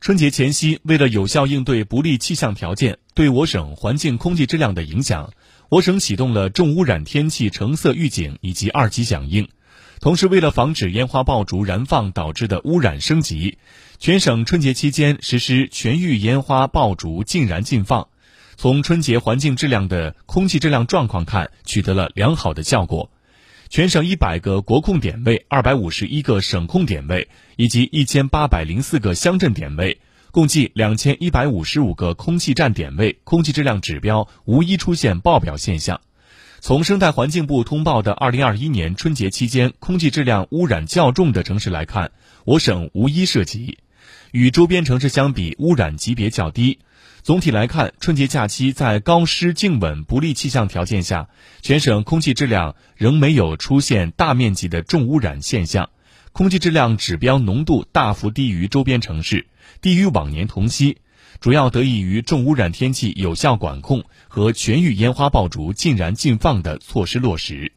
春节前夕，为了有效应对不利气象条件对我省环境空气质量的影响，我省启动了重污染天气橙色预警以及二级响应。同时，为了防止烟花爆竹燃放导致的污染升级，全省春节期间实施全域烟花爆竹禁燃禁放。从春节环境质量的空气质量状况看，取得了良好的效果。全省一百个国控点位、二百五十一个省控点位以及一千八百零四个乡镇点位，共计两千一百五十五个空气站点位，空气质量指标无一出现爆表现象。从生态环境部通报的二零二一年春节期间空气质量污染较重的城市来看，我省无一涉及，与周边城市相比，污染级别较低。总体来看，春节假期在高湿静稳不利气象条件下，全省空气质量仍没有出现大面积的重污染现象，空气质量指标浓度大幅低于周边城市，低于往年同期。主要得益于重污染天气有效管控和全域烟花爆竹禁燃禁放的措施落实。